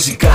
música.